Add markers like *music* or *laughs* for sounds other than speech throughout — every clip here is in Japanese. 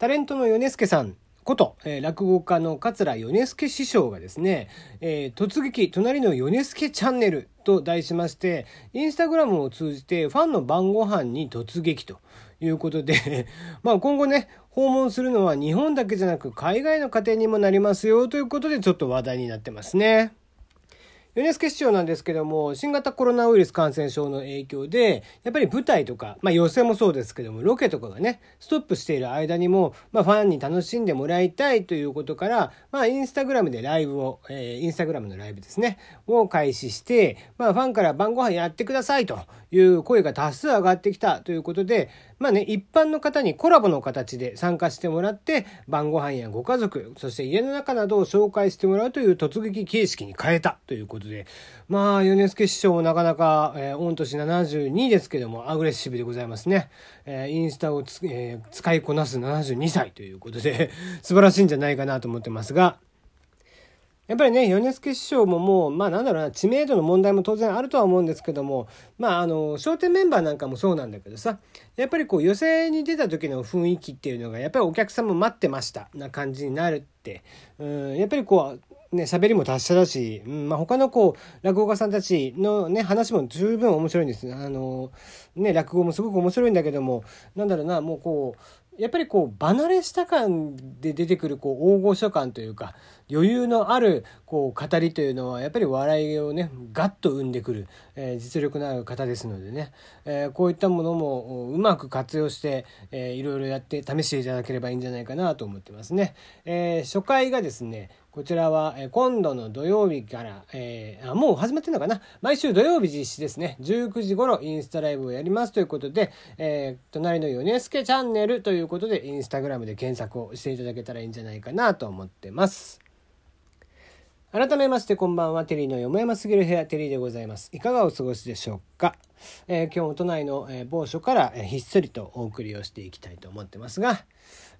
タレントの米助さんこと、えー、落語家の桂米助師匠がですね、えー、突撃隣の米助チャンネルと題しまして、インスタグラムを通じてファンの晩ご飯に突撃ということで *laughs* まあ今後ね、訪問するのは日本だけじゃなく海外の家庭にもなりますよということでちょっと話題になってますね。米助市長なんですけども、新型コロナウイルス感染症の影響で、やっぱり舞台とか、まあ予選もそうですけども、ロケとかがね、ストップしている間にも、まあファンに楽しんでもらいたいということから、まあインスタグラムでライブを、えー、インスタグラムのライブですね、を開始して、まあファンから晩ご飯やってくださいという声が多数上がってきたということで、まあね、一般の方にコラボの形で参加してもらって、晩ご飯やご家族、そして家の中などを紹介してもらうという突撃形式に変えたということで、まあ、米助師匠もなかなか、えー、御年72ですけども、アグレッシブでございますね。えー、インスタをつ、えー、使いこなす72歳ということで、*laughs* 素晴らしいんじゃないかなと思ってますが、やっぱりね米助師匠ももうまあなんだろうな知名度の問題も当然あるとは思うんですけどもまああの笑点メンバーなんかもそうなんだけどさやっぱりこう寄席に出た時の雰囲気っていうのがやっぱりお客さんも待ってましたな感じになるってうんやっぱりこうね喋りも達者だし、うんまあ、他のこう落語家さんたちのね話も十分面白いんです。あのね落語もすごく面白いんだけどもなんだろうなもうこうやっぱりこう離れした感で出てくるこう大御所感というか余裕のあるこう語りというのはやっぱり笑いをねガッと生んでくる、えー、実力のある方ですのでね、えー、こういったものもうまく活用して、えー、いろいろやって試していただければいいんじゃないかなと思ってますね。え、初回がですねこちらは、え今度の土曜日から、えー、あ、もう始まってるのかな？毎週土曜日実施ですね。19時頃インスタライブをやりますということで、えー、隣のヨネスケチャンネルということで、インスタグラムで検索をしていただけたらいいんじゃないかなと思ってます。改めましてこんばんは、テリーのよもやますぎる部屋、テリーでございます。いかがお過ごしでしょうか、えー、今日も都内の、え某所から、えひっそりとお送りをしていきたいと思ってますが、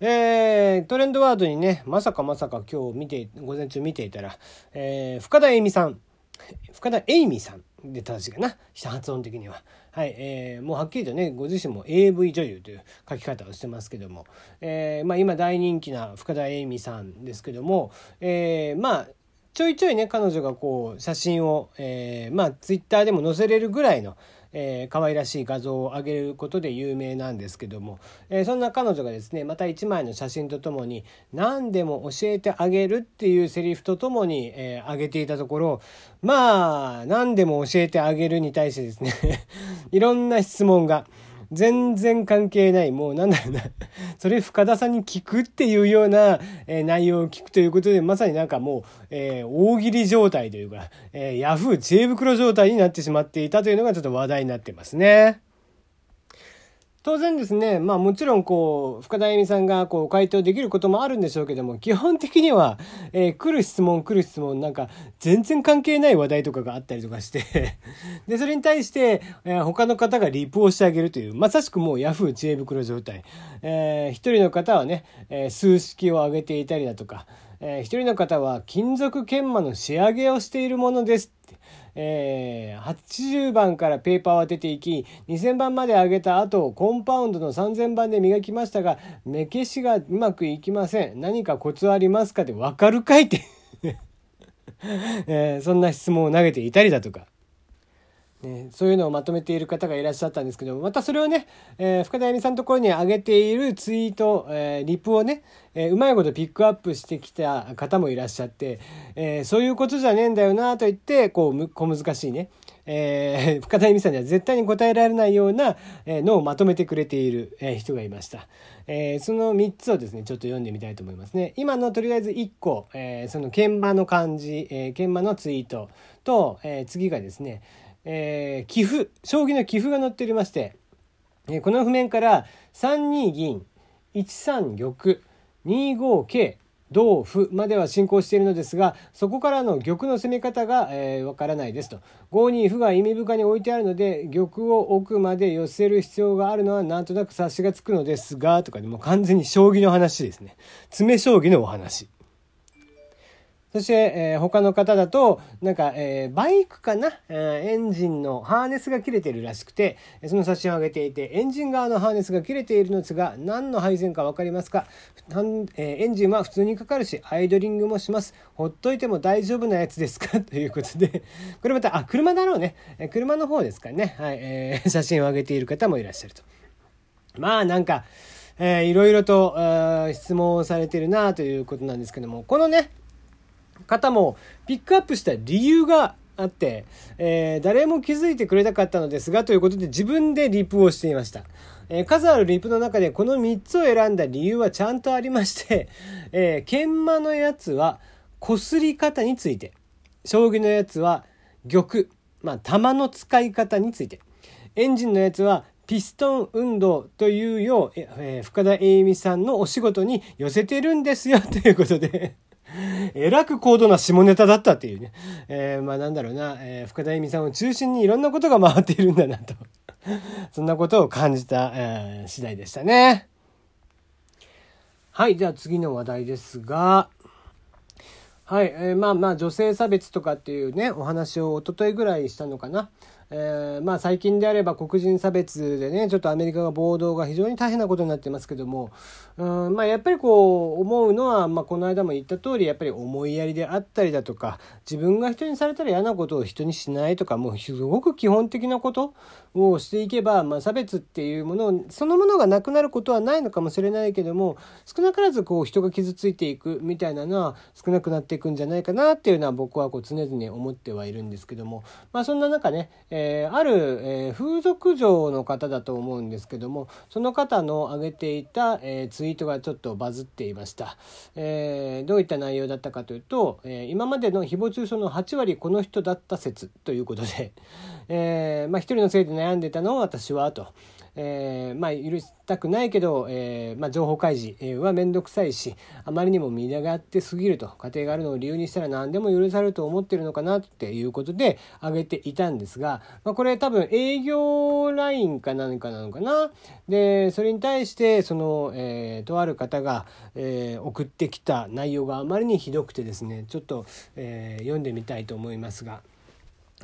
えー、トレンドワードにね、まさかまさか今日見て、午前中見ていたら、えー、深田栄美さん、深田栄美さんで正しいかな、発音的には。はい、えー、もうはっきりとね、ご自身も AV 女優という書き方をしてますけども、えー、まあ今大人気な深田栄美さんですけども、えー、まあ、ちょいちょいね、彼女がこう、写真を、えー、まあ、ツイッターでも載せれるぐらいの、えー、可愛らしい画像を上げることで有名なんですけども、えー、そんな彼女がですねまた1枚の写真とともに「何でも教えてあげる」っていうセリフとともに、えー、上げていたところまあ何でも教えてあげるに対してですね *laughs* いろんな質問が。全然関係ない、もうなんだろうな、*laughs* それ深田さんに聞くっていうような、えー、内容を聞くということで、まさになんかもう、えー、大喜利状態というか、えー、ヤフー知恵袋状態になってしまっていたというのがちょっと話題になってますね。当然ですね、まあもちろんこう、深田恵美さんがこう回答できることもあるんでしょうけども、基本的には、えー、来る質問来る質問なんか全然関係ない話題とかがあったりとかして *laughs* で、それに対して、えー、他の方がリプをしてあげるという、まさしくもうヤフー知恵袋状態。えー、一人の方はね、え、数式を上げていたりだとか、えー、一人の方は金属研磨の仕上げをしているものですって。えー、80番からペーパーは出ていき2000番まで上げた後コンパウンドの3000番で磨きましたが目消しがうまくいきません。何かコツありますかって分かるかいって。*laughs* えー、そんな質問を投げていたりだとか。ね、そういうのをまとめている方がいらっしゃったんですけどまたそれをね、えー、深田恵美さんのところに上げているツイート、えー、リプをね、えー、うまいことピックアップしてきた方もいらっしゃって、えそういうことじゃねえんだよなと言ってこう小難しいね、え深 *laughs* 田恵美さんには絶対に答えられないようなのをまとめてくれている、人がいました、えその3つをですねちょっと読んでみたいと思いますね。今のとりあえず1個、えその研磨の漢字、え研磨のツイートと、え次がですねえー、寄付将棋の寄付が載っておりまして、えー、この譜面から3二銀1三玉2五桂同歩までは進行しているのですがそこからの玉の攻め方がわ、えー、からないですと。5二歩が意味深に置いてあるので玉を奥まで寄せる必要があるのはなんとなく察しがつくのですがとかでも完全に将棋の話ですね。詰将棋のお話。そして、えー、他の方だと、なんか、えー、バイクかな、えー、エンジンのハーネスが切れてるらしくて、その写真を上げていて、エンジン側のハーネスが切れているのですが、何の配線か分かりますか、えー、エンジンは普通にかかるし、アイドリングもします。ほっといても大丈夫なやつですか？*laughs* ということで、これまた、あ、車だろうね。え車の方ですかね。はい、えー、写真を上げている方もいらっしゃると。まあ、なんか、えー、いろいろと質問をされてるなということなんですけども、このね、方もピックアップした理由があって、えー、誰も気づいてくれなかったのですが、ということで自分でリプをしていました。えー、数あるリプの中でこの3つを選んだ理由はちゃんとありまして、*laughs* えー、研磨のやつは擦り方について、将棋のやつは玉、まあ、玉の使い方について、エンジンのやつはピストン運動というよう、えー、深田栄美さんのお仕事に寄せてるんですよということでえらく高度な下ネタだったっていうね。えー、まあなんだろうな、えー、深田恵美さんを中心にいろんなことが回っているんだなと。*laughs* そんなことを感じた、えー、次第でしたね。はい、じゃあ次の話題ですが、はい、えー、まあまあ女性差別とかっていうね、お話を一昨日ぐらいしたのかな。えー、まあ最近であれば黒人差別でねちょっとアメリカが暴動が非常に大変なことになってますけどもうんまあやっぱりこう思うのは、まあ、この間も言った通りやっぱり思いやりであったりだとか自分が人にされたら嫌なことを人にしないとかもうすごく基本的なことをしていけば、まあ、差別っていうものそのものがなくなることはないのかもしれないけども少なからずこう人が傷ついていくみたいなのは少なくなっていくんじゃないかなっていうのは僕はこう常々思ってはいるんですけどもまあそんな中ね、えーえー、ある、えー、風俗嬢の方だと思うんですけどもその方の上げていた、えー、ツイートがちょっとバズっていました、えどういった内容だったかというと、え今までの誹謗中傷の8割この人だった説ということで、えまあ、一人のせいで悩んでたのを私はと。えー、まあ許したくないけど、えーまあ、情報開示は面倒くさいしあまりにも見がってすぎると家庭があるのを理由にしたら何でも許されると思ってるのかなっていうことで挙げていたんですが、まあ、これ多分営業ラインか何かなのかな。でそれに対してその、えー、とある方が、えー、送ってきた内容があまりにひどくてですねちょっと、えー、読んでみたいと思いますが、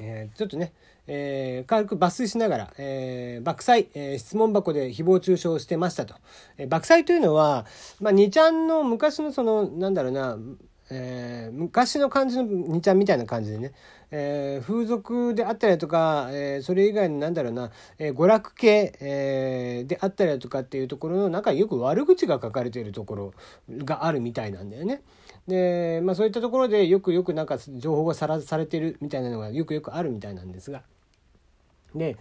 えー、ちょっとねえー、軽く抜粋しながら、えー、爆災、えー、質問箱で誹謗中傷してましたと。えー、爆災というのは、まあ、2ちゃんの昔のその、なんだろうな、えー、昔の感じの2ちゃんみたいな感じでね、えー、風俗であったりとか、えー、それ以外のなんだろうな、えー、娯楽系、えー、であったりとかっていうところの中によく悪口が書かれているところがあるみたいなんだよね。で、まあそういったところでよくよくなんか情報がさらされてるみたいなのがよくよくあるみたいなんですが。で、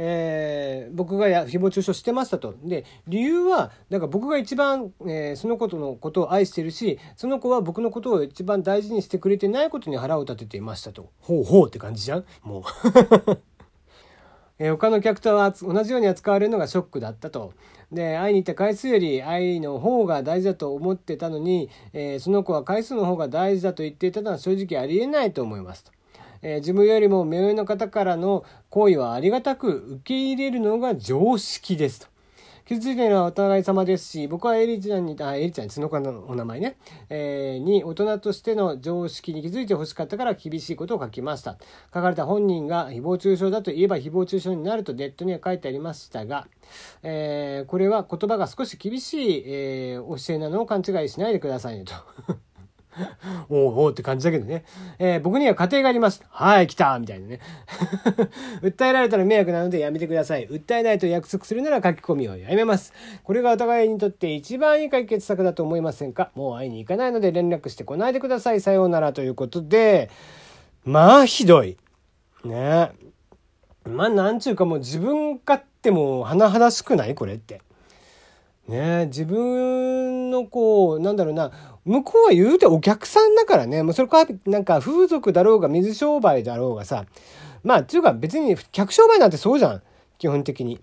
えー、僕が誹謗中傷してましたと。で、理由は、なんか僕が一番、えー、その子とのことを愛してるし、その子は僕のことを一番大事にしてくれてないことに腹を立てていましたと。ほうほうって感じじゃん？もう *laughs* えー、他の客とは同じように扱われるのがショックだったと。で、会いに行った回数より愛の方が大事だと思ってたのに、えー、その子は回数の方が大事だと言っていたのは正直ありえないと思いますと。えー、自分よりも目上の方からの行為はありがたく受け入れるのが常識ですと。傷ついているのはお互い様ですし、僕はエリちゃんに、あ、エリちゃん、その子のお名前ね、えー、に大人としての常識に気づいてほしかったから厳しいことを書きました。書かれた本人が誹謗中傷だと言えば誹謗中傷になるとネットには書いてありましたが、えー、これは言葉が少し厳しい、えー、教えなのを勘違いしないでくださいねと。*laughs* おうおうって感じだけどね。えー、僕には家庭があります。はい、来たみたいなね。*laughs* 訴えられたら迷惑なのでやめてください。訴えないと約束するなら書き込みをやめます。これがお互いにとって一番いい解決策だと思いませんか？もう会いに行かないので連絡してこないでください。さようならということで、まあひどい。ねまあなんちゅうかもう自分勝手も甚だしくない？これって。ね。自分のこうなんだろうな。向こうは言うてお客さんだからね。もうそれかなんか風俗だろうが水商売だろうがさ。まあっていうか別に客商売なんてそうじゃん。基本的に。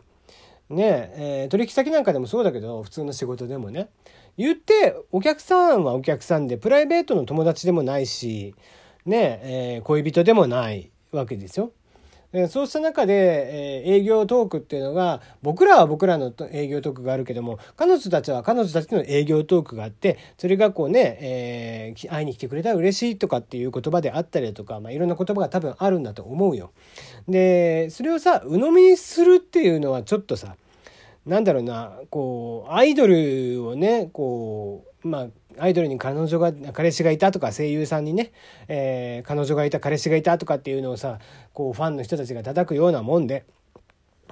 ね。えー、取引先なんかでもそうだけど普通の仕事でもね。言ってお客さんはお客さんでプライベートの友達でもないしね。えー、恋人でもないわけですよ。そうした中で、え、営業トークっていうのが僕らは僕らの営業トークがあるけども彼女たちは彼女たちの営業トークがあってそれがこうね、えー、会いに来てくれたら嬉しいとかっていう言葉であったりだとか、まあ、いろんな言葉が多分あるんだと思うよ。でそれをさ鵜呑みにするっていうのはちょっとさなんだろうなこうアイドルをねこうまあアイドルに彼女が彼氏がいたとか声優さんにね、えー、彼女がいた彼氏がいたとかっていうのをさこうファンの人たちが叩くようなもんで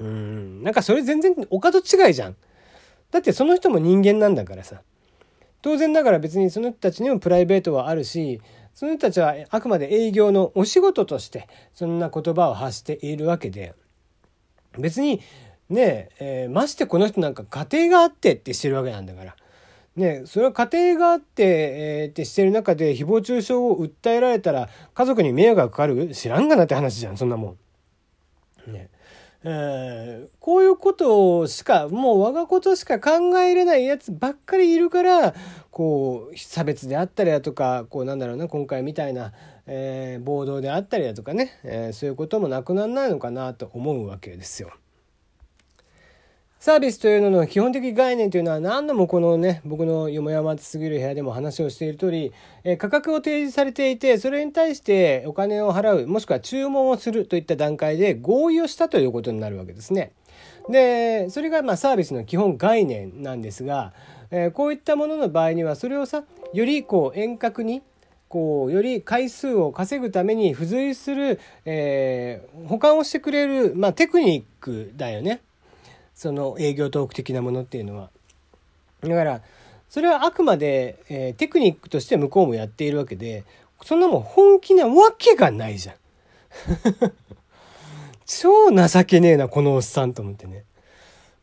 うんなんかそれ全然お門違いじゃん。だってその人も人間なんだからさ当然ながら別にその人たちにもプライベートはあるしその人たちはあくまで営業のお仕事としてそんな言葉を発しているわけで別にねえー、ましてこの人なんか家庭があってってしてるわけなんだから。ね、それは家庭があって、えー、ってしてる中で誹謗中傷を訴えられたら家族に迷惑がかかる？知らんがなって話じゃんそんなもん。ねえー、こういうことしかもう我がことしか考えれないやつばっかりいるからこう差別であったりだとかこうなんだろうな今回みたいな、えー、暴動であったりだとかね、えー、そういうこともなくならないのかなと思うわけですよ。サービスというのの基本的概念というのは何度もこのね僕のよもやますぎる部屋でも話をしている通り、え価格を提示されていてそれに対してお金を払うもしくは注文をするといった段階で合意をしたということになるわけですね。でそれがまサービスの基本概念なんですが、えこういったものの場合にはそれをさよりこう遠隔にこうより回数を稼ぐために付随する、えー、保管をしてくれる、まあ、テクニックだよね。その営業トーク的なものっていうのは。だからそれはあくまで、えー、テクニックとして向こうもやっているわけでそんなもん本気なわけがないじゃん。*laughs* 超情けねえなこのおっさんと思ってね。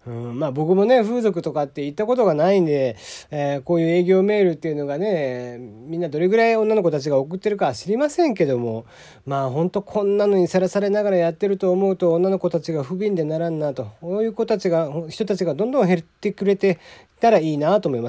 うん、まあ僕もね風俗とかって行ったことがないんで、えー、こういう営業メールっていうのがねみんなどれぐらい女の子たちが送ってるか知りませんけどもまあほんとこんなのにさらされながらやってると思うと女の子たちが不憫でならんなとこういう子たちが人たちがどんどん減ってくれてたらいいなと思います。